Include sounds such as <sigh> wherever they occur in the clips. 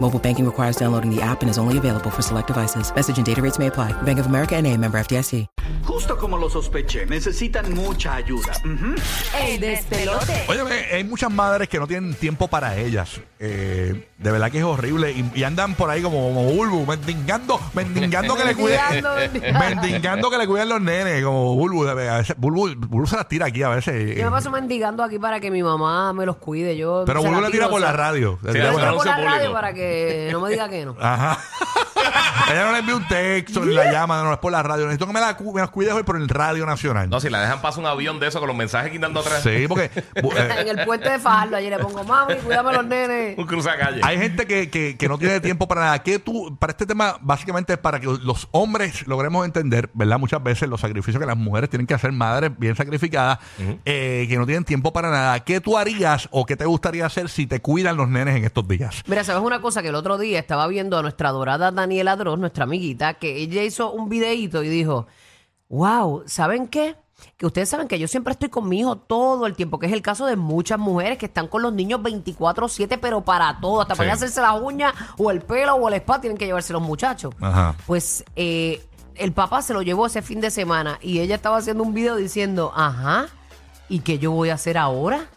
Mobile banking requires downloading the app and is only available for select devices. Message and data rates may apply. Bank of America and a member FDIC. Justo como lo sospeché, necesitan mucha ayuda. Ujú. El despelote. Oye, hay muchas madres que no tienen tiempo para ellas. Eh, de verdad que es horrible. Y, y andan por ahí como, como bulbu, mendigando, mendigando que le cuiden. <laughs> Mendigando, que le cuiden los nenes, como bulbu. de veces- Bulbu, Bulbu se las tira aquí a veces. Yo me paso mendigando aquí para que mi mamá me los cuide. Yo Pero Bulbu le tira por o sea, la radio. Sí, tira por la- la radio para que no me diga que no. Ella no le envía un texto ni la llama, no es por la radio. Necesito que me, la, cu- me las cuides hoy por el Radio Nacional. No, si la dejan pasar un avión de eso con los mensajes quitando atrás. Sí, porque <laughs> bu- eh, en el puente de Fajardo, allí le pongo, mami, cuídame los nenes. Un cruzacalle. Hay gente que, que, que no tiene tiempo para nada. Que tú, para este tema, básicamente es para que los hombres logremos entender, ¿verdad? Muchas veces los sacrificios que las mujeres tienen que hacer, madres bien sacrificadas, eh, que no tienen tiempo para nada. ¿Qué tú harías o qué te gustaría hacer si te cuidan los nenes en estos días? Mira, ¿sabes una cosa? Que el otro día estaba viendo a nuestra adorada Daniela Nuestra amiguita, que ella hizo un videíto y dijo, wow, ¿saben qué? Que ustedes saben que yo siempre estoy con mi hijo todo el tiempo, que es el caso de muchas mujeres que están con los niños 24/7, pero para todo, hasta para Sí. hacerse las uñas o el pelo o el spa tienen que llevarse los muchachos. Ajá. Pues eh, el papá se lo llevó ese fin de semana y ella estaba haciendo un video diciendo, ajá, ¿y qué yo voy a hacer ahora?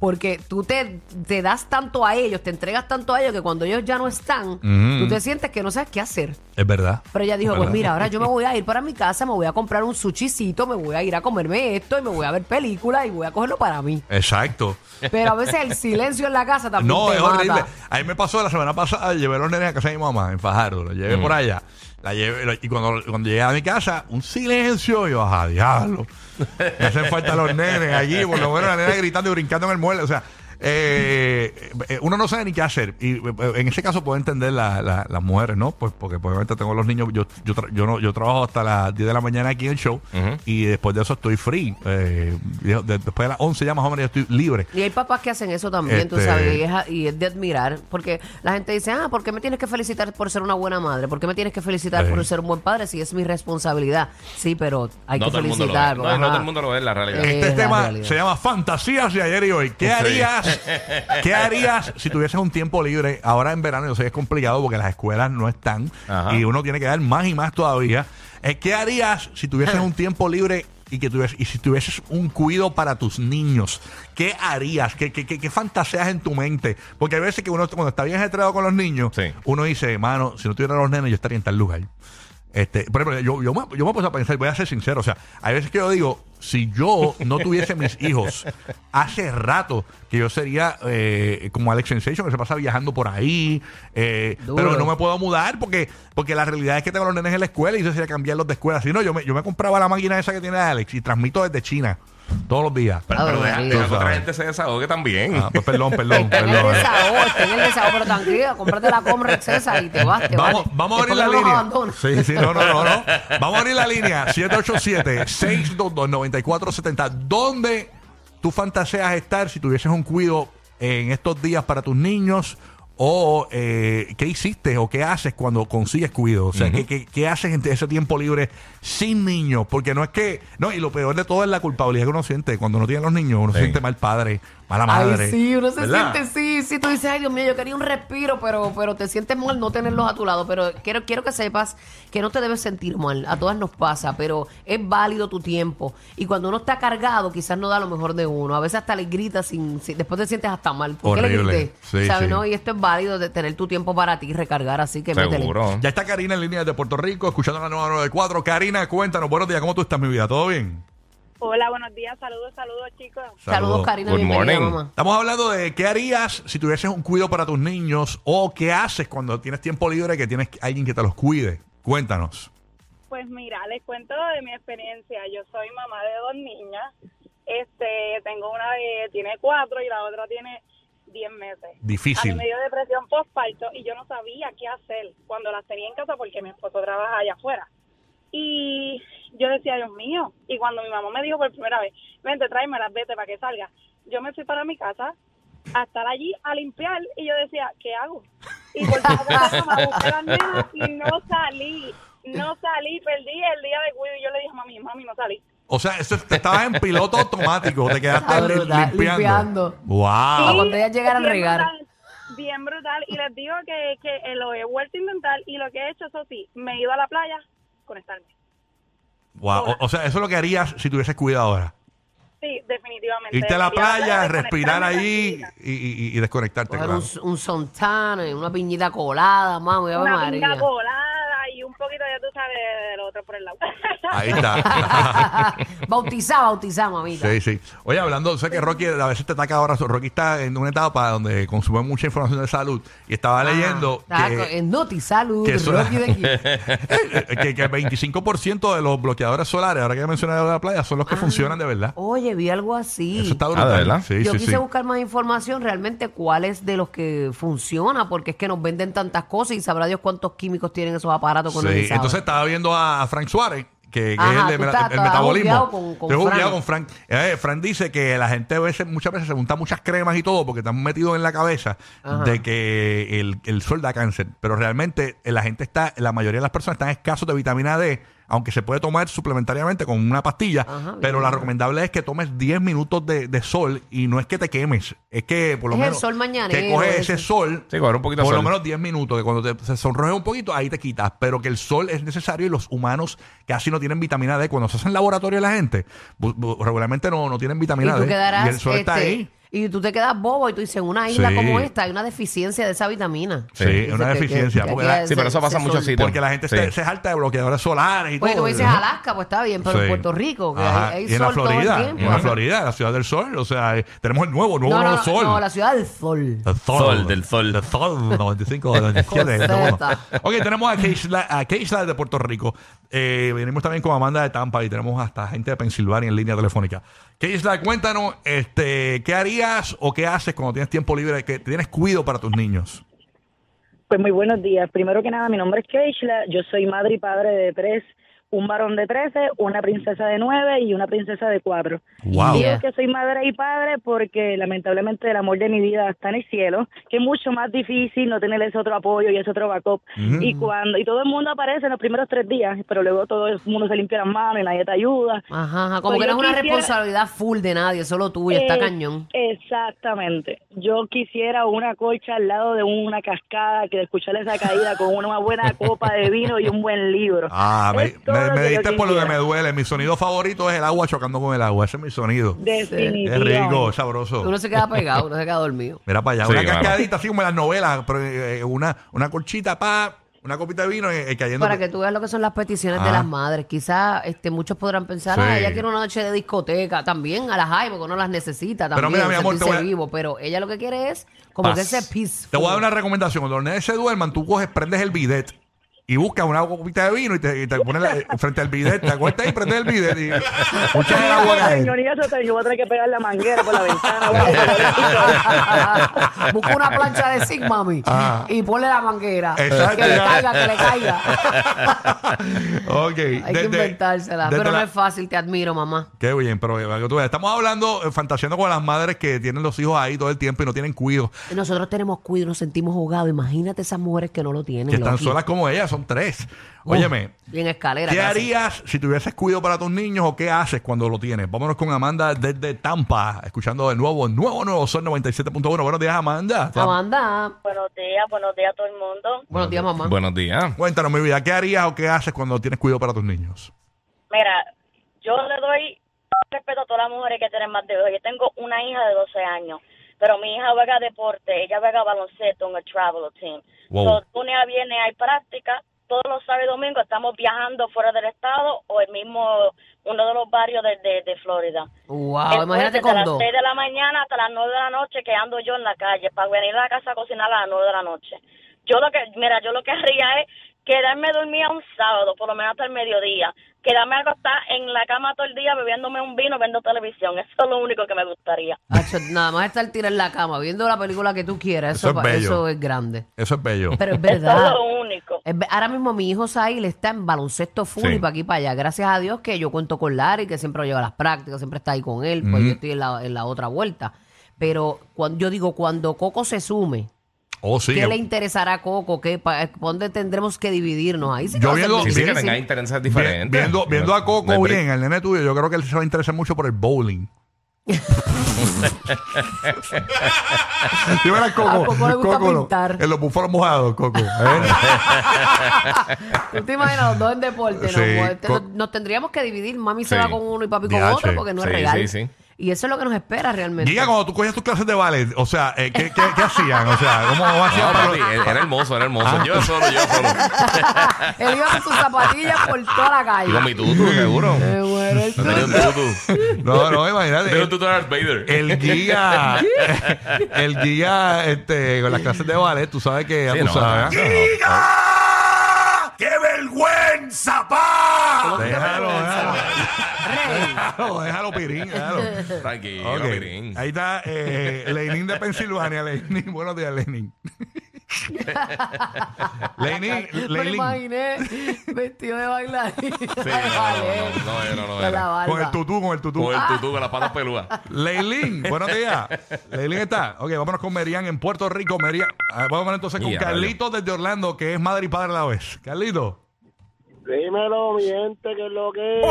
Porque tú te, te das tanto a ellos, te entregas tanto a ellos que cuando ellos ya no están, tú te sientes que no sabes qué hacer. Es verdad. Pero ella dijo, pues mira, ahora yo me voy a ir para mi casa, me voy a comprar un sushicito, me voy a ir a comerme esto y me voy a ver películas y voy a cogerlo para mí. Exacto. Pero a veces el silencio en la casa también No, te es mata. horrible. A mí me pasó la semana pasada, llevé a los nenes a casa de mi mamá en Fajardo, los llevé por allá. La llevé, y cuando, cuando llegué a mi casa, un silencio, y yo, ajá, diablo. <laughs> Me hacen falta los nenes allí, por lo menos la nena gritando y brincando en el mueble. O sea, eh, eh, uno no sabe ni qué hacer. Y eh, en ese caso puedo entender la- la- las mujeres, ¿no? Pues porque pues, obviamente tengo los niños, yo, yo, tra- yo, no, yo trabajo hasta las 10 de la mañana aquí en el show y después de eso estoy free. Eh, de- de- después de las 11 ya más o menos ya estoy libre. Y hay papás que hacen eso también, tú Este- sabes, y es, a- y es de admirar, porque la gente dice, ah, ¿por qué me tienes que felicitar por ser una buena madre? ¿Por qué me tienes que felicitar Sí. por ser un buen padre si es mi responsabilidad? Sí, pero hay no que todo el mundo lo ve. felicitar. No, todo el mundo lo ve en la realidad. Eh, Este es tema realidad. se llama Fantasías de ayer y hoy. ¿Qué Sí. harías? <laughs> ¿Qué harías si tuvieses un tiempo libre? Ahora en verano, yo sé que es complicado porque las escuelas no están Ajá. y uno tiene que dar más y más todavía. Eh, ¿Qué harías si tuvieses un tiempo libre y que tuvieses, y si tuvieses un cuido para tus niños? ¿Qué harías? ¿Qué, qué, qué, qué fantaseas en tu mente? Porque hay veces que uno cuando está bien ajetreado con los niños, Sí. uno dice, mano, si no tuviera los nenes, yo estaría en tal lugar. Este, por ejemplo, yo, yo, me, yo me puse a pensar, voy a ser sincero, o sea, hay veces que yo digo, si yo no tuviese mis hijos, hace rato que yo sería eh, como Alex Sensation, que se pasa viajando por ahí, eh, pero no me puedo mudar porque porque la realidad es que tengo los nenes en la escuela y yo sería cambiarlos de escuela. Si no, yo me, yo me compraba la máquina esa que tiene Alex y transmito desde China todos los días. Pero, pero Ah, deja, deja que otra gente se desahogue también. Ah, pues perdón, perdón, Está en el perdón. desahogo, está en el desahogo, pero tranquila, cómprate la Comrex esa y te vas, te Vamos, vas. vamos a abrir Después la los línea. Sí, sí, no, no, no, no. Vamos a abrir la línea 787-622-9470. ¿Dónde tú fantaseas estar si tuvieses un cuido en estos días para tus niños? O eh, qué hiciste o qué haces cuando consigues cuido. O sea, ¿qué, qué, qué haces en ese tiempo libre sin niños? Porque no es que. No, y lo peor de todo es la culpabilidad que uno siente. Cuando no tiene los niños, uno se siente mal padre, mala madre. Ay, sí, uno se ¿verdad? siente, sí, sí, tú dices, ay, Dios mío, yo quería un respiro, pero, pero te sientes mal no tenerlos a tu lado. Pero quiero, quiero que sepas que no te debes sentir mal, a todas nos pasa, pero es válido tu tiempo. Y cuando uno está cargado, quizás no da lo mejor de uno. A veces hasta le gritas, sin, sin- después te sientes hasta mal. ¿Por qué le grité? Sí, ¿Sabes, sí. no? Y esto es válido de tener tu tiempo para ti, recargar, así que métele. Seguro. Ya está Karina en línea de Puerto Rico, escuchando la nueva 94. Karina, cuéntanos, buenos días, ¿cómo tú estás, mi vida? ¿Todo bien? Hola, buenos días, saludos, saludos chicos. Saludos, Karina. Good morning. mamá. Estamos hablando de qué harías si tuvieses un cuido para tus niños o qué haces cuando tienes tiempo libre que tienes alguien que te los cuide. Cuéntanos. Pues mira, les cuento de mi experiencia. Yo soy mamá de dos niñas. Este, tengo una que tiene cuatro y la otra tiene diez meses. A Difícil. mí me dio depresión postparto y yo no sabía qué hacer cuando las tenía en casa porque mi esposo trabaja allá afuera. Y yo decía, Dios mío. Y cuando mi mamá me dijo por primera vez, vente, tráemelas, vete para que salga. Yo me fui para mi casa a estar allí a limpiar y yo decía, ¿qué hago? Y por favor, a las nenas y no salí. No salí, perdí el día de cuido y yo le dije a mami, mami, no salí. O sea, eso, te estabas en piloto automático, te quedaste li- brutal, limpiando. limpiando. Wow. Cuando ellas llegaran a bien regar. brutal, bien brutal. Y les digo que, que eh, lo he vuelto a intentar y lo que he hecho, eso sí, me he ido a la playa conectarme. Wow. O, o sea, eso es lo que harías si tuvieses cuidado ahora. Sí, definitivamente. Irte a la playa, de respirar conectarme allí tranquila. y, y- y desconectarte, Coger claro. un, un una piñita colada, mami, Ave Una pinga María. un poquito, ya tú sabes, del otro por el lado. <laughs> Ahí está. <laughs> bautizá, bautizá, mamita. Sí, sí. Oye, hablando, sé que Rocky a veces te ataca ahora. Rocky está en una etapa donde consume mucha información de salud y estaba leyendo Ah, que, en Notisalud, que eso- Rocky de aquí. <laughs> que, que el 25% de los bloqueadores solares, ahora que mencioné de la playa, son los que funcionan de verdad. Oye, vi algo así. Eso está Ah, ¿de brutal. verdad? Sí, Yo sí, quise sí. buscar más información realmente cuál es de los que funciona, porque es que nos venden tantas cosas y sabrá Dios cuántos químicos tienen esos aparatos con Sí, entonces estaba viendo a, Frank Suárez, que, que Ajá, es el, de tú meta- estás- el metabolismo. jugueado con- con Estoy jugueado Frank. con Frank. Eh, Frank dice que la gente a veces, muchas veces se junta muchas cremas y todo porque están metidos en la cabeza Ajá. de que el, el sol da cáncer. Pero realmente eh, la gente está, la mayoría de las personas están escasos de vitamina D, aunque se puede tomar suplementariamente con una pastilla. Ajá, pero bien. la recomendable es que tomes 10 minutos de, de sol y no es que te quemes, es que por lo Es el menos sol mañanero que coges ese. sol Sí, coger un poquito de por lo sol. menos 10 minutos, que cuando te, se sonroje un poquito, ahí te quitas. Pero que el sol es necesario y los humanos casi no tienen vitamina D. Cuando se hace en laboratorio la gente, regularmente no, no tienen y vitamina tú D. quedarás y el sol está este, ahí. Y tú te quedas bobo y tú dices en una isla Sí. como esta hay una deficiencia de esa vitamina Sí, es una que- que- deficiencia. que porque, aquí la, es- Sí, pero eso pasa en muchos sitios. porque la gente Sí. se, se jalta de bloqueadores solares y Oye, todo. tú dices. Alaska, pues está bien, pero Sí. en Puerto Rico, que Ajá, hay, hay y en la sol todo el Florida, tiempo. y en la Ajá. Florida, la ciudad del sol. O sea, eh, tenemos el nuevo, nuevo, No, no, nuevo no, sol. no, la ciudad del sol. El Sol, del sol. Del sol, 95, 97. Coseta. ok, tenemos a Keishla, a Keishla de Puerto Rico. Eh, venimos también con Amanda de Tampa y tenemos hasta gente de Pensilvania en línea telefónica. Keishla, cuéntanos, este, ¿qué harías o qué haces cuando tienes tiempo libre, que tienes cuido para tus niños? Pues muy buenos días. Primero que nada, mi nombre es Keishla. Yo soy madre y padre de tres, un varón de 13, una princesa de 9 y una princesa de 4. Wow. Digo Yeah. que soy madre y padre porque lamentablemente el amor de mi vida está en el cielo, que es mucho más difícil no tener ese otro apoyo y ese otro backup. Y cuando y todo el mundo aparece en los primeros tres días, pero luego todo el mundo se limpia las manos y nadie te ayuda. Ajá, ajá, como Pues que no es una quisiera- responsabilidad full de nadie, solo tuya, está Eh, cañón. Exactamente. Yo quisiera una colcha al lado de una cascada que de escuchar esa caída con una buena copa de vino y un buen libro. Ah, me, me, diste por lo que me duele. Mi sonido favorito es el agua chocando con el agua. Ese es mi sonido. Es Definitivamente. rico, es sabroso. Uno se queda pegado, uno se queda dormido. <laughs> Mira para allá, Sí, una claro. cascadita así como en las novelas, pero, eh, una, una colchita pa, una copita de vino eh, eh, cayendo. Para que tú veas lo que son las peticiones de Ah. las madres. Quizás este, muchos podrán pensar, Sí. ah, ella quiere una noche de discoteca. También a las hay, porque uno las necesita Pero también, mira, mi amor, te sentirse voy a- vivo. Pero ella lo que quiere es como Paz. que ese peaceful. Te voy a dar una recomendación. Cuando los nenes se duerman, tú coges, prendes el bidet y buscas una copita de vino y te, y te pones la- eh, frente al bidet. Te acuestas y prendes el bidet y el agua te- yo voy a tener que pegar la manguera por la ventana. <laughs> Busca una plancha de zinc, mami, Ah. y ponle la manguera. Exacto, Que le caiga, que le caiga. <laughs> ok. Hay que inventársela. desde Pero no la- es fácil, te admiro, mamá. Qué bien, pero eh, para que tú veas, estamos hablando, eh, fantaseando con las madres que tienen los hijos ahí todo el tiempo y no tienen cuido, Y Nosotros tenemos cuidado, nos sentimos jugados. Imagínate esas mujeres que no lo tienen. que están Loki. solas como ellas, son tres. Uh, Óyeme, Y en escalera. ¿Qué casi. harías si tuvieses cuido para tus niños o qué haces cuando lo tienes? Vámonos con Amanda desde Tampa, escuchando de nuevo, nuevo, nuevo Sol 97.1. Buenos días, Amanda. Amanda. buenos días, buenos días a todo el mundo. Buenos días, mamá. Buenos días. Cuéntanos, mi vida, ¿qué harías o qué haces cuando tienes cuidado para tus niños? Mira, yo le doy respeto a todas las mujeres que tienen más de dos. Yo tengo una hija de 12 años, pero mi hija juega deporte, ella juega baloncesto en el travel team. Wow. So, lunes a viernes hay práctica, todos los sábados y domingos estamos viajando fuera del estado o el mismo, uno de los barrios de, de, de Florida. Wow, Entonces, imagínate desde con las dos. 6 de la mañana hasta las 9 de la noche que ando yo en la calle para venir a la casa a cocinar a las 9 de la noche. Yo lo que, mira, yo lo que haría es quedarme dormida un sábado, por lo menos hasta el mediodía, quedarme acostada en la cama todo el día bebiéndome un vino, viendo televisión. Eso es lo único que me gustaría. Nada más estar tirado en la cama viendo la película que tú quieras. Eso Eso, es bello. eso es grande. Eso es bello. Pero es Eso es verdad. lo único. Es Ahora mismo mi hijo Sail está en baloncesto full Sí. y para aquí y para allá. Gracias a Dios que yo cuento con Larry, que siempre lo lleva a las prácticas, siempre está ahí con él, pues yo estoy en la, en la otra vuelta. Pero cuando yo digo, cuando Coco se sume, Oh, sí. ¿qué le interesará a Coco? ¿Qué, pa- ¿Dónde tendremos que dividirnos? Ahí sí que Yo va a ser viendo- Sí, sí, que difícil. tenga intereses vi- diferentes. viendo, viendo a No Coco hay break. bien, el nene tuyo, yo creo que él se va a interesar mucho por el bowling. Sí, verás, Coco. A Coco le gusta Coco, no. pintar. En los búfalos mojados, Coco. ¿eh? <laughs> ¿Tú te imaginas los dos en deporte? Sí, ¿no? Pues, te- co- nos tendríamos que dividir. Mami se Sí. va con uno y papi con Diache. otro porque no es Sí, real. sí, sí. Y eso es lo que nos espera realmente. Giga, cuando tú cogías tus clases de ballet, o sea, eh, ¿qué, qué, qué hacían? O sea, ¿cómo <laughs> hacían No, para papi, los- era hermoso, era hermoso. Ah. Yo solo, yo solo. <laughs> Él iba con sus zapatillas por toda la calle. Y con mi tutu, seguro. Me muero el No tenía un tutu. No, no, imagínate. Tenía un tutu de Darth Vader. El guía, <laughs> el guía, este, con las clases de ballet, tú sabes que ya Sí, tú no, sabes. no, no. Déjalo, déjalo, Pirín, déjalo. Tranquilo, Ok, Pirín. Ahí está eh, Lenin de Pensilvania. Lenin, buenos días, Lenin. <laughs> Lenin, Me lo Lenin. imaginé vestido de bailarín. Sí, no, <laughs> no, no, no, no, no, Con la era. Con el tutú, con el tutú. Con el tutú, con las patas peludas. Leilín, buenos días. Leilín está. Ok, vámonos con Merian en Puerto Rico. Merian. Ah, Vamos entonces con Ya, Carlito desde Orlando, que es madre y padre a la vez. Carlito. Dímelo, mi gente, que es lo que es.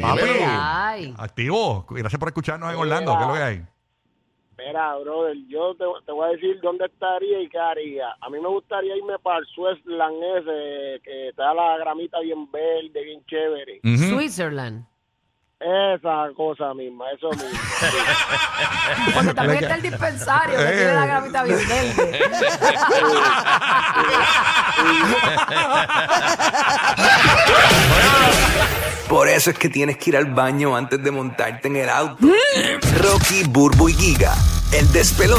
Papi. Ay. Activo. Gracias por escucharnos en Orlando. ¿Qué es lo que hay? Mira, brother, yo te, te voy a decir dónde estaría y qué haría. A mí me gustaría irme para el Switzerland ese, que está la gramita bien verde, bien chévere. Ujú. Switzerland. Esa cosa misma, eso mismo. <laughs> Porque también está el dispensario que tiene la gramita bien verde. Por eso es que tienes que ir al baño antes de montarte en el auto. Rocky, Burbu y Giga, el despelote.